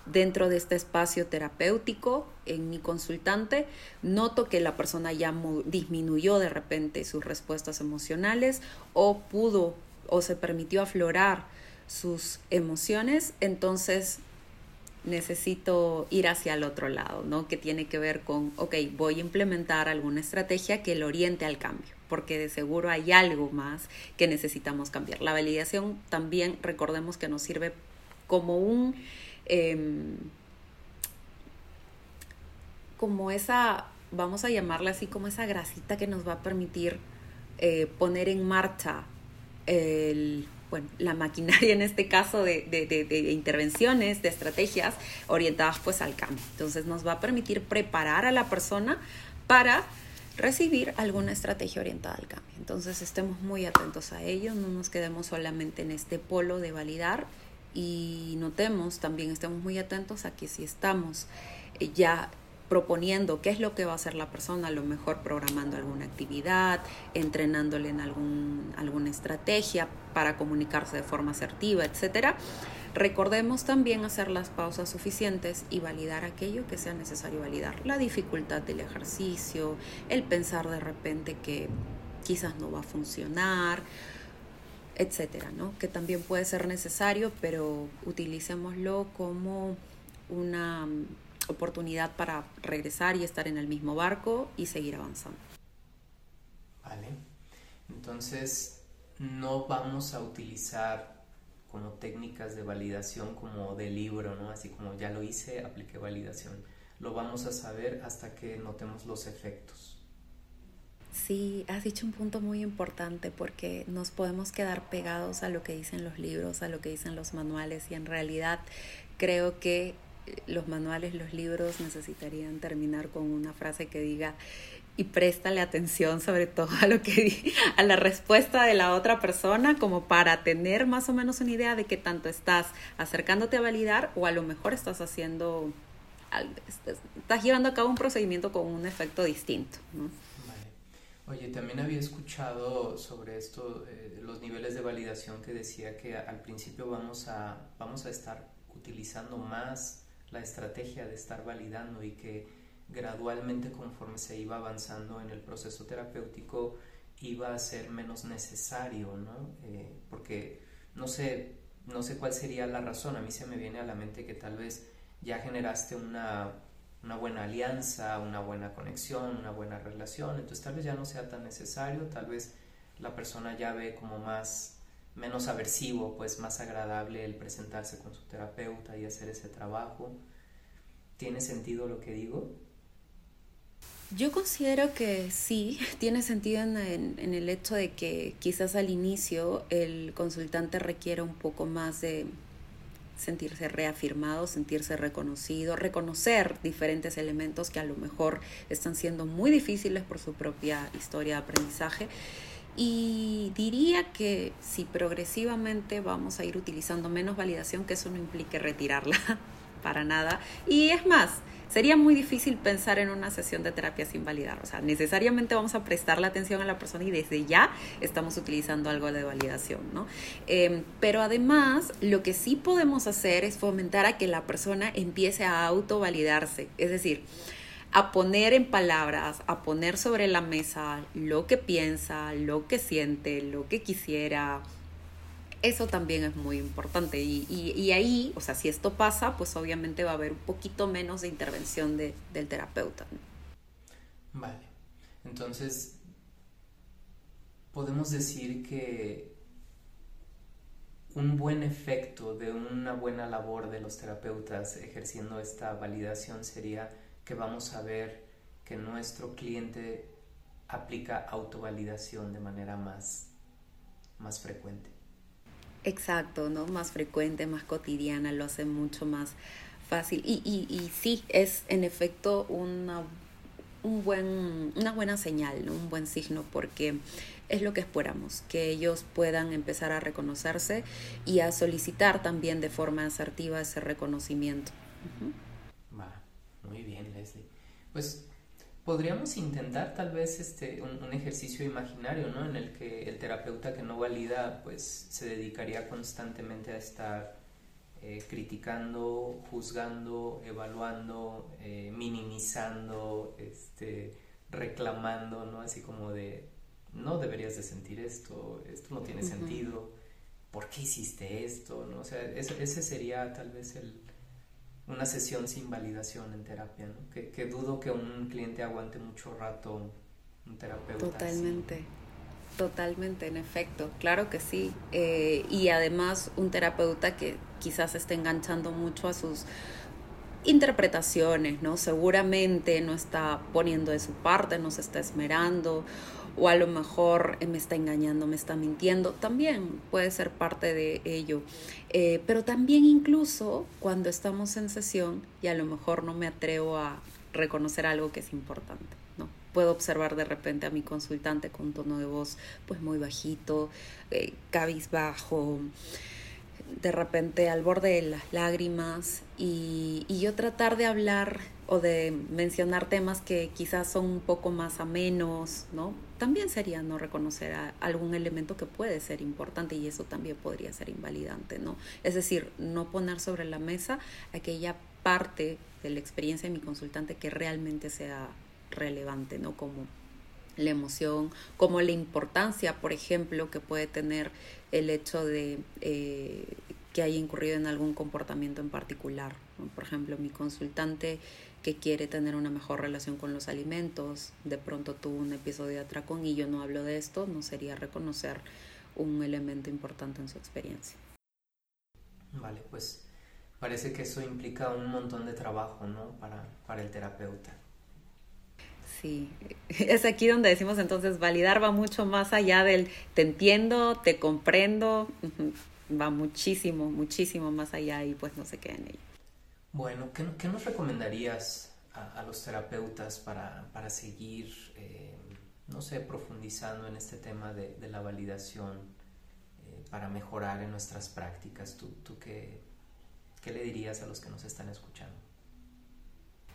dentro de este espacio terapéutico en mi consultante, noto que la persona ya disminuyó de repente sus respuestas emocionales o pudo o se permitió aflorar sus emociones, entonces necesito ir hacia el otro lado, ¿no? Que tiene que ver con, ok, voy a implementar alguna estrategia que lo oriente al cambio, porque de seguro hay algo más que necesitamos cambiar. La validación también, recordemos que nos sirve como un, em, como esa, vamos a llamarla así, como esa grasita que nos va a permitir eh, poner en marcha el bueno, la maquinaria en este caso de, de, intervenciones, de estrategias orientadas pues al cambio. Entonces nos va a permitir preparar a la persona para recibir alguna estrategia orientada al cambio. Entonces estemos muy atentos a ello, no nos quedemos solamente en este polo de validar y notemos también, estemos muy atentos a que si estamos eh, ya proponiendo qué es lo que va a hacer la persona, a lo mejor programando alguna actividad, entrenándole en algún, alguna estrategia para comunicarse de forma asertiva, etcétera. Recordemos también hacer las pausas suficientes y validar aquello que sea necesario validar. La dificultad del ejercicio, el pensar de repente que quizás no va a funcionar, etcétera, ¿no? Que también puede ser necesario, pero utilicémoslo como una oportunidad para regresar y estar en el mismo barco y seguir avanzando. Vale. Entonces, no vamos a utilizar como técnicas de validación como de libro, ¿no? Así como ya lo hice, apliqué validación. Lo vamos a saber hasta que notemos los efectos. Sí, has dicho un punto muy importante porque nos podemos quedar pegados a lo que dicen los libros, a lo que dicen los manuales y en realidad creo que los manuales, los libros necesitarían terminar con una frase que diga y préstale atención sobre todo a lo que a la respuesta de la otra persona como para tener más o menos una idea de que tanto estás acercándote a validar o a lo mejor estás haciendo estás llevando a cabo un procedimiento con un efecto distinto Oye, también había escuchado sobre esto, eh, los niveles de validación que decía que al principio vamos a, vamos a estar utilizando más la estrategia de estar validando y que gradualmente conforme se iba avanzando en el proceso terapéutico iba a ser menos necesario, ¿no? Eh, porque no sé, no sé cuál sería la razón, a mí se me viene a la mente que tal vez ya generaste una, una buena alianza, una buena conexión, una buena relación, entonces tal vez ya no sea tan necesario, tal vez la persona ya ve como más menos aversivo, pues más agradable el presentarse con su terapeuta y hacer ese trabajo. ¿Tiene sentido lo que digo? Yo considero que sí, tiene sentido en, en, el hecho de que quizás al inicio el consultante requiere un poco más de sentirse reafirmado, sentirse reconocido, reconocer diferentes elementos que a lo mejor están siendo muy difíciles por su propia historia de aprendizaje y diría que si progresivamente vamos a ir utilizando menos validación, que eso no implique retirarla para nada. Y es más, sería muy difícil pensar en una sesión de terapia sin validar. O sea, necesariamente vamos a prestar la atención a la persona y desde ya estamos utilizando algo de validación, ¿no? Em, pero además, lo que sí podemos hacer es fomentar a que la persona empiece a autovalidarse. Es decir, a poner en palabras, a poner sobre la mesa lo que piensa, lo que siente, lo que quisiera. Eso también es muy importante. Y, ahí, o sea, si esto pasa, pues obviamente va a haber un poquito menos de intervención de, del terapeuta. Vale. Entonces, podemos decir que un buen efecto de una buena labor de los terapeutas ejerciendo esta validación sería que vamos a ver que nuestro cliente aplica autovalidación de manera más, más frecuente. Exacto, ¿no? Más frecuente, más cotidiana, lo hace mucho más fácil. Y, y, y sí, es en efecto una, un buen, una buena señal, un buen signo, porque es lo que esperamos, que ellos puedan empezar a reconocerse y a solicitar también de forma asertiva ese reconocimiento. Muy bien, Leslie. Pues podríamos intentar tal vez este, un, ejercicio imaginario, ¿no? En el que el terapeuta que no valida, pues se dedicaría constantemente a estar eh, criticando, juzgando, evaluando, eh, minimizando, este, reclamando, ¿no? Así como de, no deberías de sentir esto, esto no tiene sentido, ¿por qué hiciste esto? ¿no? O sea, ese sería tal vez el, una sesión sin validación en terapia, ¿no? Que, dudo que un cliente aguante mucho rato un terapeuta. Totalmente. Totalmente, en efecto, claro que sí. Eh, y además un terapeuta que quizás esté enganchando mucho a sus interpretaciones, ¿no? Seguramente no está poniendo de su parte, no se está esmerando o a lo mejor me está engañando, me está mintiendo, también puede ser parte de ello. Eh, pero también incluso cuando estamos en sesión y a lo mejor no me atrevo a reconocer algo que es importante, ¿no? Puedo observar de repente a mi consultante con tono de voz pues muy bajito, eh, cabizbajo, de repente al borde de las lágrimas y, y, yo tratar de hablar o de mencionar temas que quizás son un poco más amenos, ¿no? También sería no reconocer algún elemento que puede ser importante y eso también podría ser invalidante, ¿no? Es decir, no poner sobre la mesa aquella parte de la experiencia de mi consultante que realmente sea relevante, ¿no? Como la emoción, como la importancia, por ejemplo, que puede tener el hecho de eh, que haya incurrido en algún comportamiento en particular. Por ejemplo, mi consultante que quiere tener una mejor relación con los alimentos, de pronto tuvo un episodio de atracón y yo no hablo de esto, no sería reconocer un elemento importante en su experiencia. Vale, pues parece que eso implica un montón de trabajo, ¿no? Para, para el terapeuta. Sí, es aquí donde decimos entonces validar va mucho más allá del te entiendo, te comprendo, va muchísimo, muchísimo más allá y pues no se queda en ello. Bueno, ¿qué, qué nos recomendarías a, los terapeutas para, para seguir, eh, no sé, profundizando en este tema de, de la validación eh, para mejorar en nuestras prácticas? ¿Tú, tú qué, qué le dirías a los que nos están escuchando?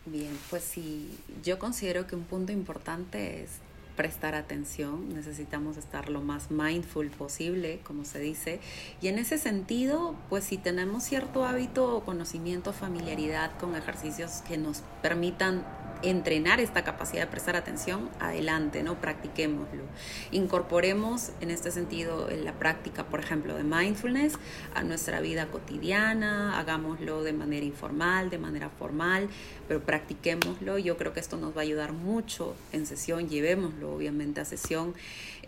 Bien, pues sí, yo considero que un punto importante es prestar atención, necesitamos estar lo más mindful posible, como se dice, y en ese sentido, pues si tenemos cierto hábito o conocimiento, familiaridad con ejercicios que nos permitan entrenar esta capacidad de prestar atención, adelante, ¿no? Practiquémoslo. Incorporemos en este sentido la práctica, por ejemplo, de mindfulness a nuestra vida cotidiana, hagámoslo de manera informal, de manera formal, pero practiquémoslo. Yo creo que esto nos va a ayudar mucho en sesión, llevémoslo obviamente a sesión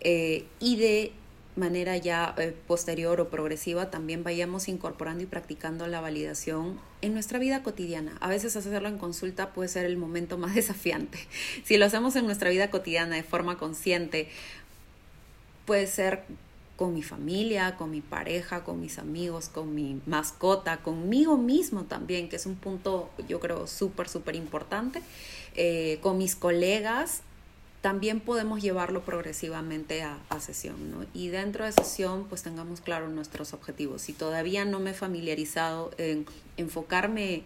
eh, y de manera ya eh, posterior o progresiva también vayamos incorporando y practicando la validación en nuestra vida cotidiana. A veces hacerlo en consulta puede ser el momento más desafiante. Si lo hacemos en nuestra vida cotidiana de forma consciente, puede ser con mi familia, con mi pareja, con mis amigos, con mi mascota, conmigo mismo también, que es un punto yo creo súper, súper importante, eh, con mis colegas, también podemos llevarlo progresivamente a, sesión, ¿no? Y dentro de sesión, pues tengamos claro nuestros objetivos. Si todavía no me he familiarizado en enfocarme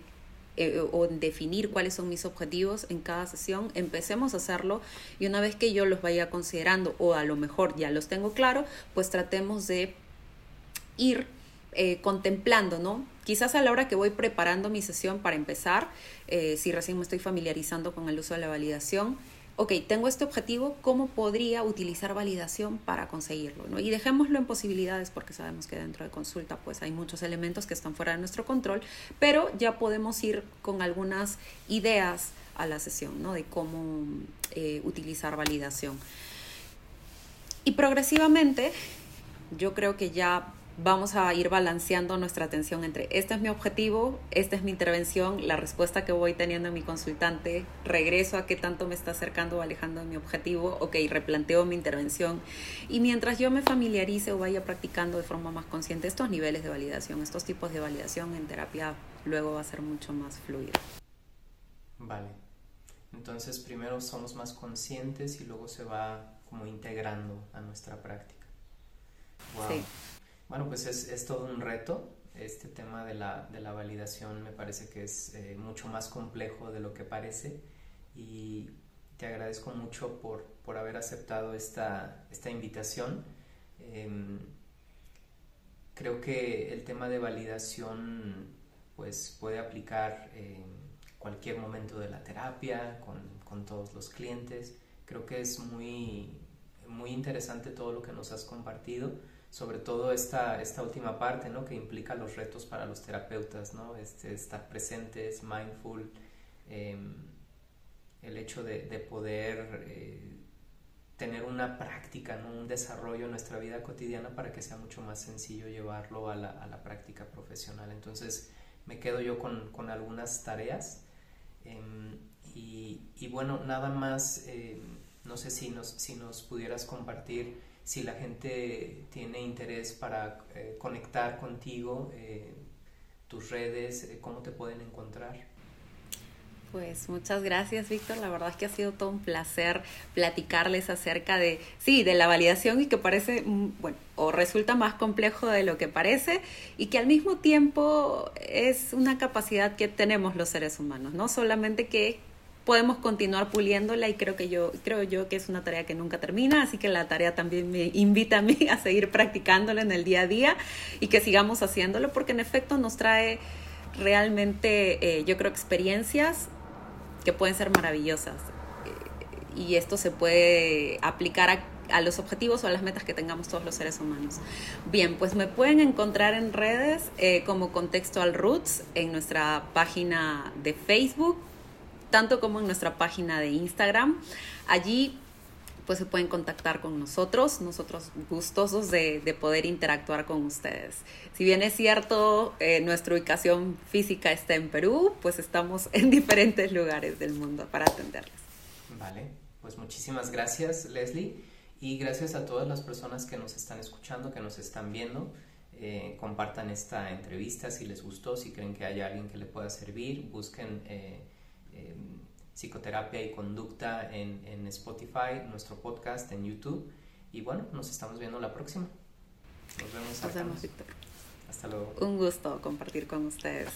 eh, o en definir cuáles son mis objetivos en cada sesión, empecemos a hacerlo y una vez que yo los vaya considerando o a lo mejor ya los tengo claro, pues tratemos de ir eh, contemplando, ¿no? Quizás a la hora que voy preparando mi sesión para empezar, eh, si recién me estoy familiarizando con el uso de la validación, ok, tengo este objetivo, ¿cómo podría utilizar validación para conseguirlo? ¿no? Y dejémoslo en posibilidades porque sabemos que dentro de consulta pues hay muchos elementos que están fuera de nuestro control, pero ya podemos ir con algunas ideas a la sesión ¿no? de cómo eh, utilizar validación. Y progresivamente, yo creo que ya vamos a ir balanceando nuestra atención entre este es mi objetivo, esta es mi intervención, la respuesta que voy teniendo en mi consultante, regreso a qué tanto me está acercando o alejando de mi objetivo, ok, replanteo mi intervención y mientras yo me familiarice o vaya practicando de forma más consciente estos niveles de validación, estos tipos de validación en terapia, luego va a ser mucho más fluido. Vale. Entonces primero somos más conscientes y luego se va como integrando a nuestra práctica. Sí. Bueno, pues es, es, todo un reto. Este tema de la, de la validación me parece que es eh, mucho más complejo de lo que parece y te agradezco mucho por, por haber aceptado esta, esta invitación. Eh, creo que el tema de validación pues puede aplicar en cualquier momento de la terapia, con, con todos los clientes. Creo que es muy, muy interesante todo lo que nos has compartido sobre todo esta, esta última parte, ¿no? Que implica los retos para los terapeutas, ¿no? Este, estar presentes, mindful, em, el hecho de, de poder eh, tener una práctica, ¿no? Un desarrollo en nuestra vida cotidiana para que sea mucho más sencillo llevarlo a la, a la práctica profesional. Entonces, me quedo yo con, con algunas tareas em, y, y, bueno, nada más, em, no sé si nos, si nos pudieras compartir si la gente tiene interés para eh, conectar contigo, eh, tus redes, eh, cómo te pueden encontrar. Pues muchas gracias, Víctor. La verdad es que ha sido todo un placer platicarles acerca de, sí, de la validación y que parece, mm, bueno, o resulta más complejo de lo que parece y que al mismo tiempo es una capacidad que tenemos los seres humanos, no solamente que podemos continuar puliéndola y creo que yo creo yo que es una tarea que nunca termina, así que la tarea también me invita a mí a seguir practicándola en el día a día y que sigamos haciéndolo porque en efecto nos trae realmente eh, yo creo experiencias que pueden ser maravillosas. Eh, y esto se puede aplicar a, los objetivos o a las metas que tengamos todos los seres humanos. Bien, pues me pueden encontrar en redes eh, como Contextual Roots en nuestra página de Facebook, tanto como en nuestra página de Instagram. Allí pues se pueden contactar con nosotros, nosotros gustosos de, poder interactuar con ustedes. Si bien es cierto, eh, nuestra ubicación física está en Perú, pues estamos en diferentes lugares del mundo para atenderles. Vale, pues muchísimas gracias Leslie y gracias a todas las personas que nos están escuchando, que nos están viendo. Eh, compartan esta entrevista si les gustó, si creen que hay alguien que le pueda servir, busquen... Eh, psicoterapia y conducta en, en Spotify, nuestro podcast en YouTube. Y bueno, nos estamos viendo la próxima. Nos vemos. Nos vemos, Víctor. Hasta luego. Un gusto compartir con ustedes.